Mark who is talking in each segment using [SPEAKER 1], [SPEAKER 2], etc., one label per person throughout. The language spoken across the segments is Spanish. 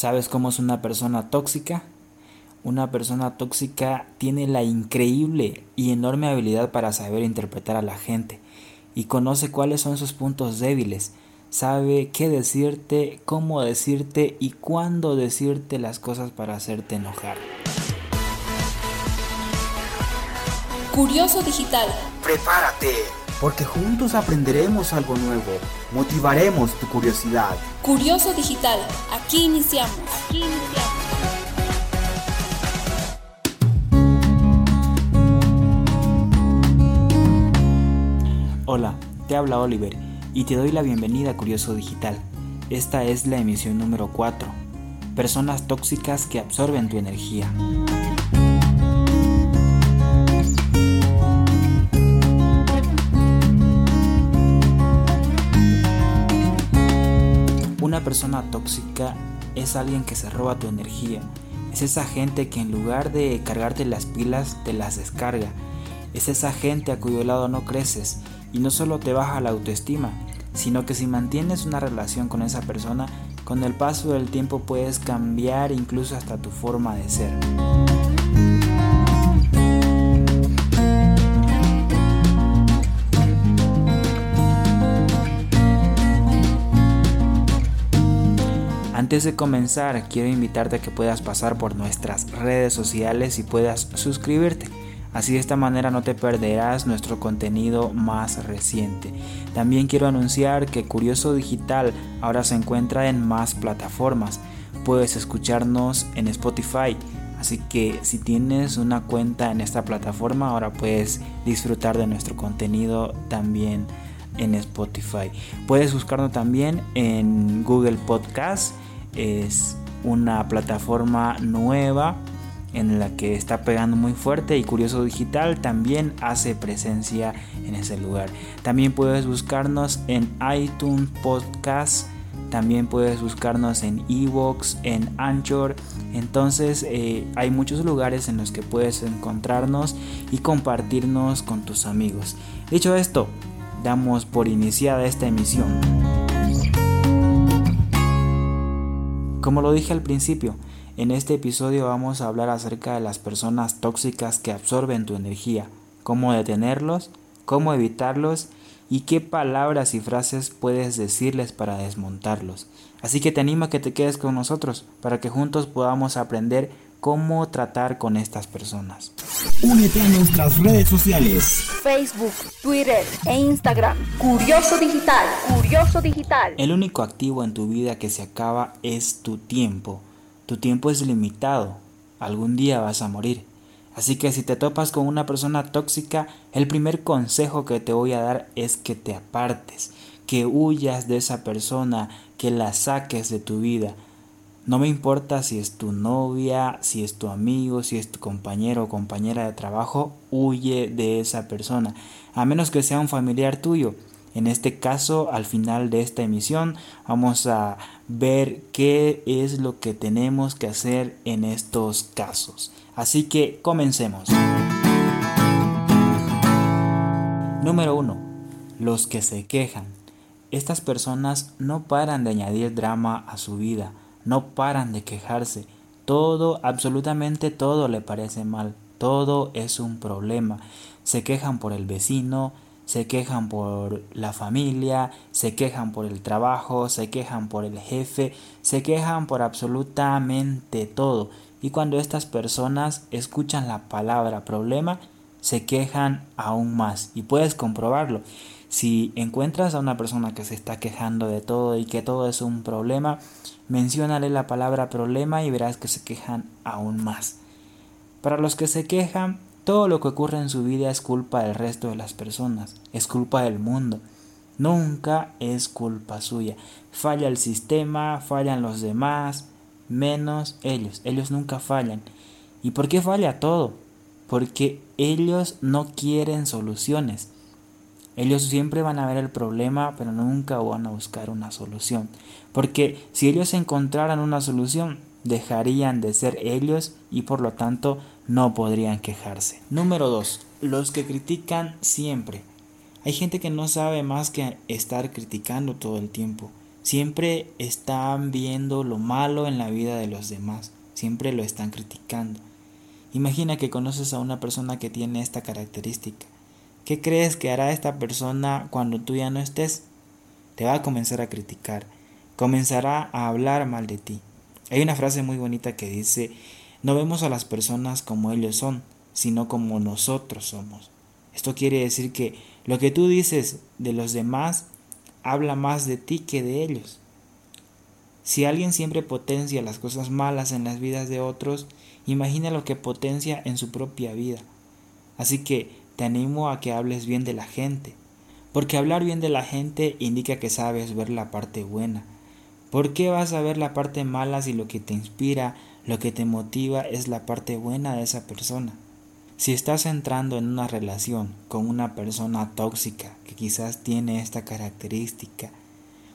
[SPEAKER 1] ¿Sabes cómo es una persona tóxica? Una persona tóxica tiene la increíble y enorme habilidad para saber interpretar a la gente y conoce cuáles son sus puntos débiles. Sabe qué decirte, cómo decirte y cuándo decirte las cosas para hacerte enojar.
[SPEAKER 2] Curioso Digital.
[SPEAKER 3] Prepárate, porque juntos aprenderemos algo nuevo. Motivaremos tu curiosidad.
[SPEAKER 2] Curioso Digital. Aquí iniciamos. Aquí iniciamos.
[SPEAKER 1] Hola, te habla Oliver y te doy la bienvenida a Curioso Digital. Esta es la emisión número 4. Personas tóxicas que absorben tu energía. Persona tóxica es alguien que se roba tu energía. Es esa gente que en lugar de cargarte las pilas te las descarga. Es esa gente a cuyo lado no creces y no solo te baja la autoestima, sino que si mantienes una relación con esa persona, con el paso del tiempo puedes cambiar incluso hasta tu forma de ser. Antes de comenzar, quiero invitarte a que puedas pasar por nuestras redes sociales y puedas suscribirte. Así de esta manera no te perderás nuestro contenido más reciente. También quiero anunciar que Curioso Digital ahora se encuentra en más plataformas. Puedes escucharnos en Spotify. Así que si tienes una cuenta en esta plataforma, ahora puedes disfrutar de nuestro contenido también en Spotify. Puedes buscarnos también en Google Podcast. Es una plataforma nueva en la que está pegando muy fuerte y Curioso Digital también hace presencia en ese lugar. También puedes buscarnos en iTunes Podcast, también puedes buscarnos en Evox, en Anchor. Entonces eh, hay muchos lugares en los que puedes encontrarnos y compartirnos con tus amigos. Dicho esto, damos por iniciada esta emisión. Como lo dije al principio, en este episodio vamos a hablar acerca de las personas tóxicas que absorben tu energía, cómo detenerlos, cómo evitarlos y qué palabras y frases puedes decirles para desmontarlos. Así que te animo a que te quedes con nosotros para que juntos podamos aprender cómo tratar con estas personas.
[SPEAKER 3] Únete a nuestras redes sociales.
[SPEAKER 2] Facebook, Twitter e Instagram. Curioso Digital. Curioso Digital.
[SPEAKER 1] El único activo en tu vida que se acaba es tu tiempo. Tu tiempo es limitado. Algún día vas a morir. Así que si te topas con una persona tóxica, el primer consejo que te voy a dar es que te apartes, que huyas de esa persona, que la saques de tu vida. No me importa si es tu novia, si es tu amigo, si es tu compañero o compañera de trabajo, huye de esa persona, a menos que sea un familiar tuyo. En este caso, al final de esta emisión, vamos a ver qué es lo que tenemos que hacer en estos casos. Así que comencemos. Número 1. Los que se quejan. Estas personas no paran de añadir drama a su vida, no paran de quejarse. Todo, absolutamente todo le parece mal, todo es un problema. Se quejan por el vecino, se quejan por la familia, se quejan por el trabajo, se quejan por el jefe, se quejan por absolutamente todo. Y cuando estas personas escuchan la palabra problema, se quejan aún más. Y puedes comprobarlo. Si encuentras a una persona que se está quejando de todo y que todo es un problema, menciónale la palabra problema y verás que se quejan aún más. Para los que se quejan, todo lo que ocurre en su vida es culpa del resto de las personas, es culpa del mundo. Nunca es culpa suya. Falla el sistema, fallan los demás, menos ellos. Ellos nunca fallan. ¿Y por qué falla todo? Porque ellos no quieren soluciones. Ellos siempre van a ver el problema, pero nunca van a buscar una solución. Porque si ellos encontraran una solución, dejarían de ser ellos y por lo tanto no podrían quejarse. Número 2. Los que critican siempre. Hay gente que no sabe más que estar criticando todo el tiempo. siempre están viendo lo malo en la vida de los demás, siempre lo están criticando. Imagina que conoces a una persona que tiene esta característica. ¿Qué crees que hará esta persona cuando tú ya no estés? Te va a comenzar a criticar, comenzará a hablar mal de ti. Hay una frase muy bonita que dice, no vemos a las personas como ellos son, sino como nosotros somos. Esto quiere decir que lo que tú dices de los demás habla más de ti que de ellos. Si alguien siempre potencia las cosas malas en las vidas de otros, imagina lo que potencia en su propia vida. Así que te animo a que hables bien de la gente, porque hablar bien de la gente indica que sabes ver la parte buena. ¿Por qué vas a ver la parte mala si lo que te inspira, lo que te motiva es la parte buena de esa persona? Si estás entrando en una relación con una persona tóxica que quizás tiene esta característica,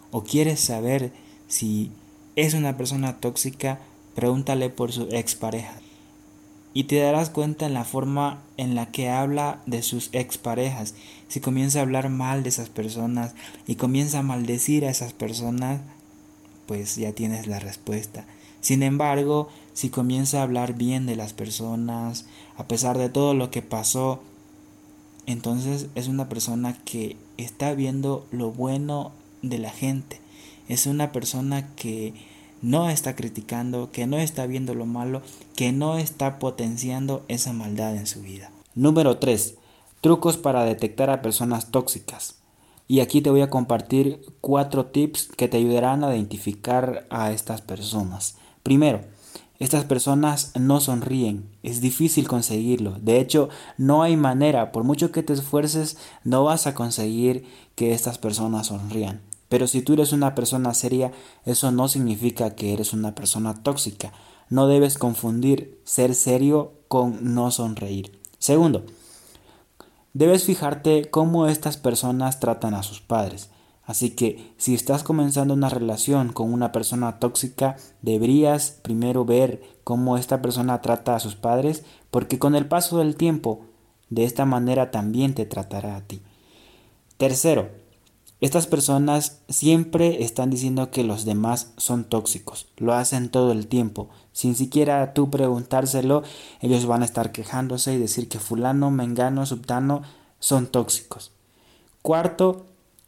[SPEAKER 1] o quieres saber si es una persona tóxica, pregúntale por su expareja. Y te darás cuenta en la forma en la que habla de sus exparejas. Si comienza a hablar mal de esas personas y comienza a maldecir a esas personas, pues ya tienes la respuesta. Sin embargo, si comienza a hablar bien de las personas, a pesar de todo lo que pasó, entonces es una persona que está viendo lo bueno de la gente. Es una persona que no está criticando, que no está viendo lo malo, que no está potenciando esa maldad en su vida. Número 3. Trucos para detectar a personas tóxicas. Y aquí te voy a compartir cuatro tips que te ayudarán a identificar a estas personas. Primero, estas personas no sonríen, es difícil conseguirlo. De hecho, no hay manera, por mucho que te esfuerces, no vas a conseguir que estas personas sonrían. Pero si tú eres una persona seria, eso no significa que eres una persona tóxica. No debes confundir ser serio con no sonreír. Segundo, debes fijarte cómo estas personas tratan a sus padres. Así que si estás comenzando una relación con una persona tóxica, deberías primero ver cómo esta persona trata a sus padres, porque con el paso del tiempo, de esta manera también te tratará a ti. Tercero, estas personas siempre están diciendo que los demás son tóxicos, lo hacen todo el tiempo, sin siquiera tú preguntárselo, ellos van a estar quejándose y decir que fulano, mengano, subtano son tóxicos. Cuarto,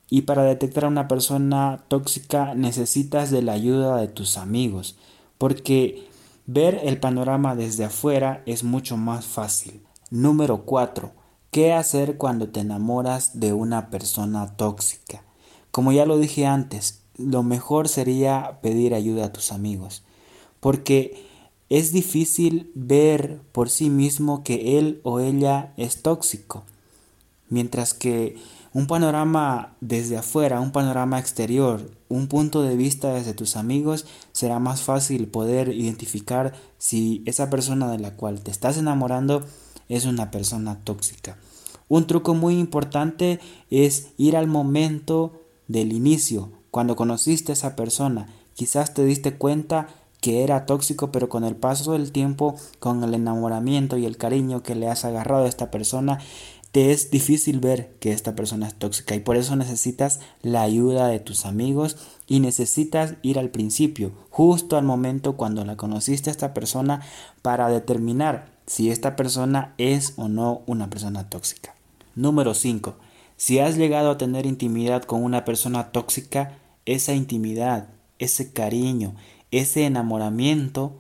[SPEAKER 1] y para detectar a una persona tóxica necesitas de la ayuda de tus amigos, porque ver el panorama desde afuera es mucho más fácil. Número 4. ¿Qué hacer cuando te enamoras de una persona tóxica? Como ya lo dije antes, lo mejor sería pedir ayuda a tus amigos, porque es difícil ver por sí mismo que él o ella es tóxico, mientras que un panorama desde afuera, un panorama exterior, un punto de vista desde tus amigos, será más fácil poder identificar si esa persona de la cual te estás enamorando es una persona tóxica. Un truco muy importante es ir al momento del inicio, cuando conociste a esa persona. Quizás te diste cuenta que era tóxico, pero con el paso del tiempo, con el enamoramiento y el cariño que le has agarrado a esta persona, te es difícil ver que esta persona es tóxica y por eso necesitas la ayuda de tus amigos y necesitas ir al principio, justo al momento cuando la conociste a esta persona para determinar si esta persona es o no una persona tóxica. Número 5. Si has llegado a tener intimidad con una persona tóxica, esa intimidad, ese cariño, ese enamoramiento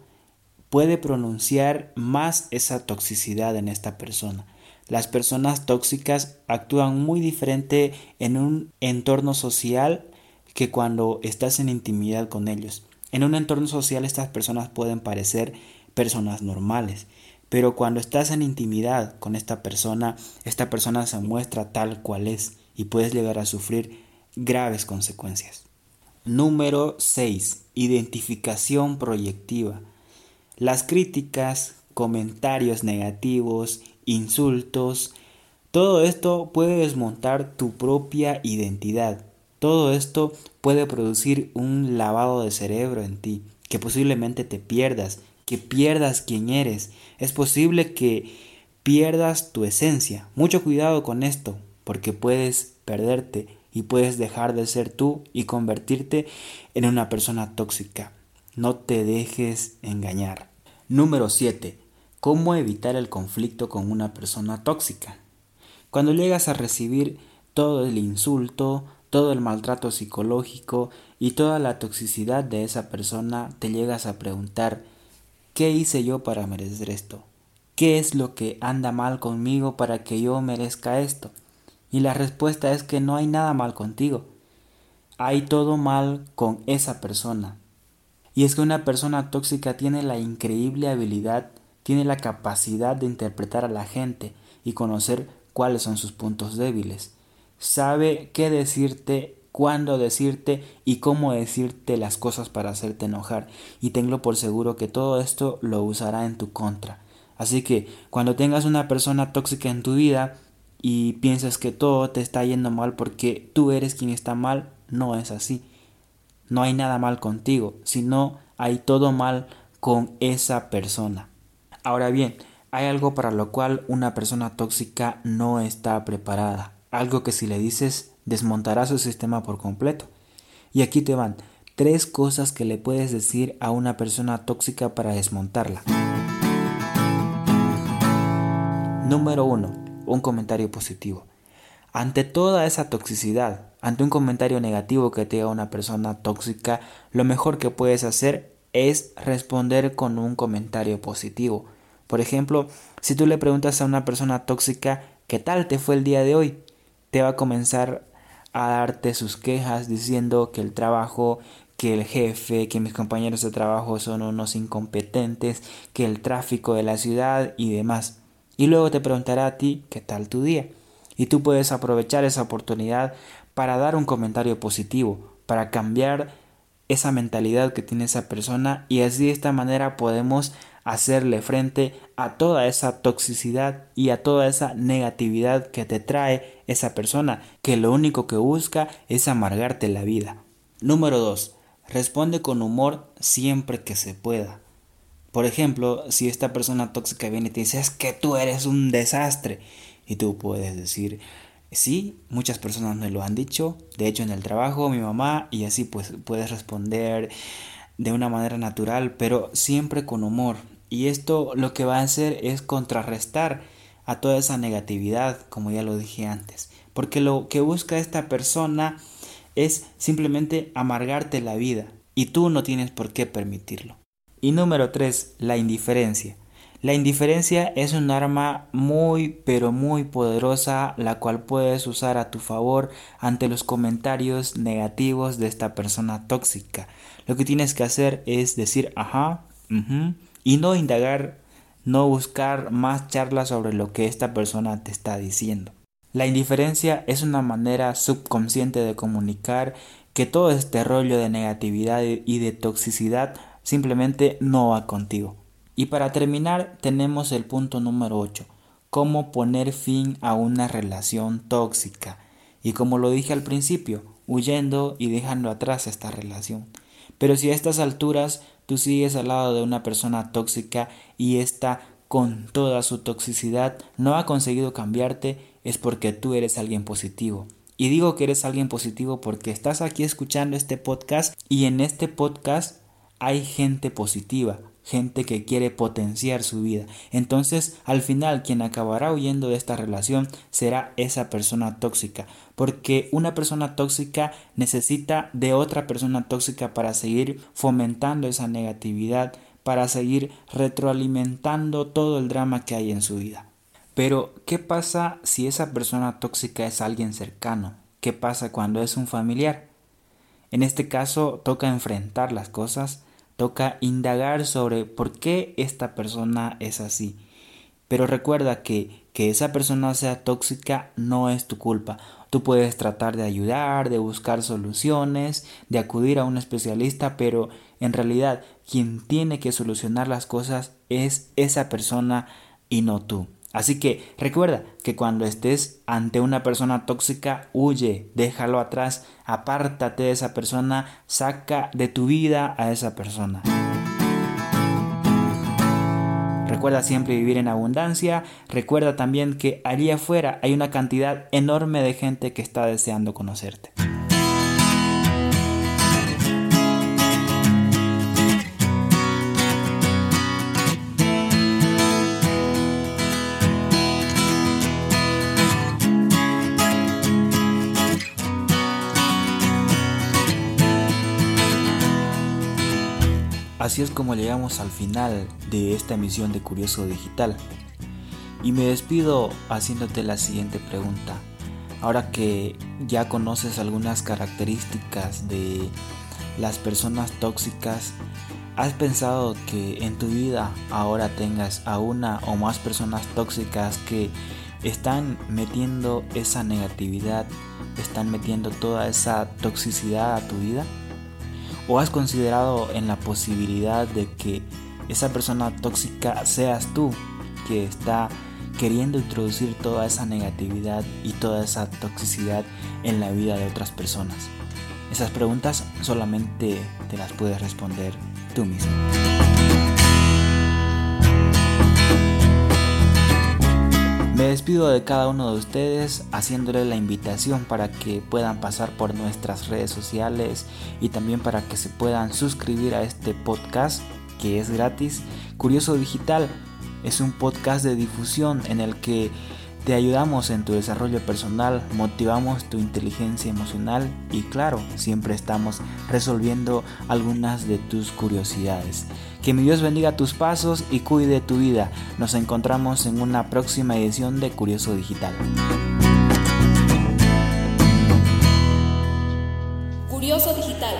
[SPEAKER 1] puede pronunciar más esa toxicidad en esta persona. Las personas tóxicas actúan muy diferente en un entorno social que cuando estás en intimidad con ellos. En un entorno social estas personas pueden parecer personas normales, pero cuando estás en intimidad con esta persona, esta persona se muestra tal cual es y puedes llegar a sufrir graves consecuencias. Número 6. Identificación proyectiva. Las críticas, comentarios negativos insultos. Todo esto puede desmontar tu propia identidad. Todo esto puede producir un lavado de cerebro en ti, que posiblemente te pierdas, que pierdas quién eres. Es posible que pierdas tu esencia. Mucho cuidado con esto, porque puedes perderte y puedes dejar de ser tú y convertirte en una persona tóxica. No te dejes engañar. Número 7. ¿Cómo evitar el conflicto con una persona tóxica? Cuando llegas a recibir todo el insulto, todo el maltrato psicológico y toda la toxicidad de esa persona, te llegas a preguntar, ¿qué hice yo para merecer esto? ¿Qué es lo que anda mal conmigo para que yo merezca esto? Y la respuesta es que no hay nada mal contigo. Hay todo mal con esa persona. Y es que una persona tóxica tiene la increíble habilidad, tiene la capacidad de interpretar a la gente y conocer cuáles son sus puntos débiles. Sabe qué decirte, cuándo decirte y cómo decirte las cosas para hacerte enojar. Y tengo por seguro que todo esto lo usará en tu contra. Así que cuando tengas una persona tóxica en tu vida y piensas que todo te está yendo mal porque tú eres quien está mal, no es así. No hay nada mal contigo, sino hay todo mal con esa persona. Ahora bien, hay algo para lo cual una persona tóxica no está preparada. Algo que si le dices desmontará su sistema por completo. Y aquí te van tres cosas que le puedes decir a una persona tóxica para desmontarla. Número 1. Un comentario positivo. Ante toda esa toxicidad, ante un comentario negativo que te haga una persona tóxica, lo mejor que puedes hacer es responder con un comentario positivo. Por ejemplo, si tú le preguntas a una persona tóxica ¿qué tal te fue el día de hoy? Te va a comenzar a darte sus quejas diciendo que el trabajo, que el jefe, que mis compañeros de trabajo son unos incompetentes, que el tráfico de la ciudad y demás y luego te preguntará a ti qué tal tu día. Y tú puedes aprovechar esa oportunidad para dar un comentario positivo, para cambiar esa mentalidad que tiene esa persona y así de esta manera podemos hacerle frente a toda esa toxicidad y a toda esa negatividad que te trae esa persona que lo único que busca es amargarte la vida. Número 2. Responde con humor siempre que se pueda. Por ejemplo, si esta persona tóxica viene y te dice, es que tú eres un desastre, y tú puedes decir, sí, muchas personas me lo han dicho, de hecho en el trabajo, mi mamá, y así pues puedes responder de una manera natural, pero siempre con humor. Y esto lo que va a hacer es contrarrestar a toda esa negatividad, como ya lo dije antes. Porque lo que busca esta persona es simplemente amargarte la vida y tú no tienes por qué permitirlo. Y número 3, la indiferencia. La indiferencia es un arma muy pero muy poderosa la cual puedes usar a tu favor ante los comentarios negativos de esta persona tóxica. Lo que tienes que hacer es decir ajá, y no indagar, no buscar más charlas sobre lo que esta persona te está diciendo. La indiferencia es una manera subconsciente de comunicar que todo este rollo de negatividad y de toxicidad simplemente no va contigo. Y para terminar tenemos el punto número 8, cómo poner fin a una relación tóxica. Y como lo dije al principio, huyendo y dejando atrás esta relación. Pero si a estas alturas tú sigues al lado de una persona tóxica y esta con toda su toxicidad no ha conseguido cambiarte, es porque tú eres alguien positivo. Y digo que eres alguien positivo porque estás aquí escuchando este podcast y en este podcast hay gente positiva, gente que quiere potenciar su vida. Entonces, al final, quien acabará huyendo de esta relación será esa persona tóxica, porque una persona tóxica necesita de otra persona tóxica para seguir fomentando esa negatividad, para seguir retroalimentando todo el drama que hay en su vida. Pero, ¿qué pasa si esa persona tóxica es alguien cercano? ¿Qué pasa cuando es un familiar? En este caso, toca enfrentar las cosas, Toca indagar sobre por qué esta persona es así. Pero recuerda que que esa persona sea tóxica no es tu culpa. Tú puedes tratar de ayudar, de buscar soluciones, de acudir a un especialista, pero en realidad quien tiene que solucionar las cosas es esa persona y no tú. Así que recuerda que cuando estés ante una persona tóxica, huye, déjalo atrás, apártate de esa persona, saca de tu vida a esa persona. Recuerda siempre vivir en abundancia. Recuerda también que allí afuera hay una cantidad enorme de gente que está deseando conocerte. Así es como llegamos al final de esta emisión de Curioso Digital. Y me despido haciéndote la siguiente pregunta. Ahora que ya conoces algunas características de las personas tóxicas, ¿has pensado que en tu vida ahora tengas a una o más personas tóxicas que están metiendo esa negatividad, están metiendo toda esa toxicidad a tu vida? ¿O has considerado en la posibilidad de que esa persona tóxica seas tú que está queriendo introducir toda esa negatividad y toda esa toxicidad en la vida de otras personas? Esas preguntas solamente te las puedes responder tú mismo. Me despido de cada uno de ustedes haciéndole la invitación para que puedan pasar por nuestras redes sociales y también para que se puedan suscribir a este podcast que es gratis. Curioso Digital es un podcast de difusión en el que te ayudamos en tu desarrollo personal, motivamos tu inteligencia emocional y claro, siempre estamos resolviendo algunas de tus curiosidades. Que mi Dios bendiga tus pasos y cuide tu vida. Nos encontramos en una próxima edición de Curioso Digital.
[SPEAKER 2] Curioso Digital.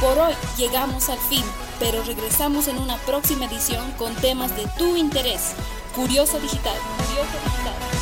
[SPEAKER 2] Por hoy llegamos al fin, pero regresamos en una próxima edición con temas de tu interés. Curioso Digital. Curioso Digital.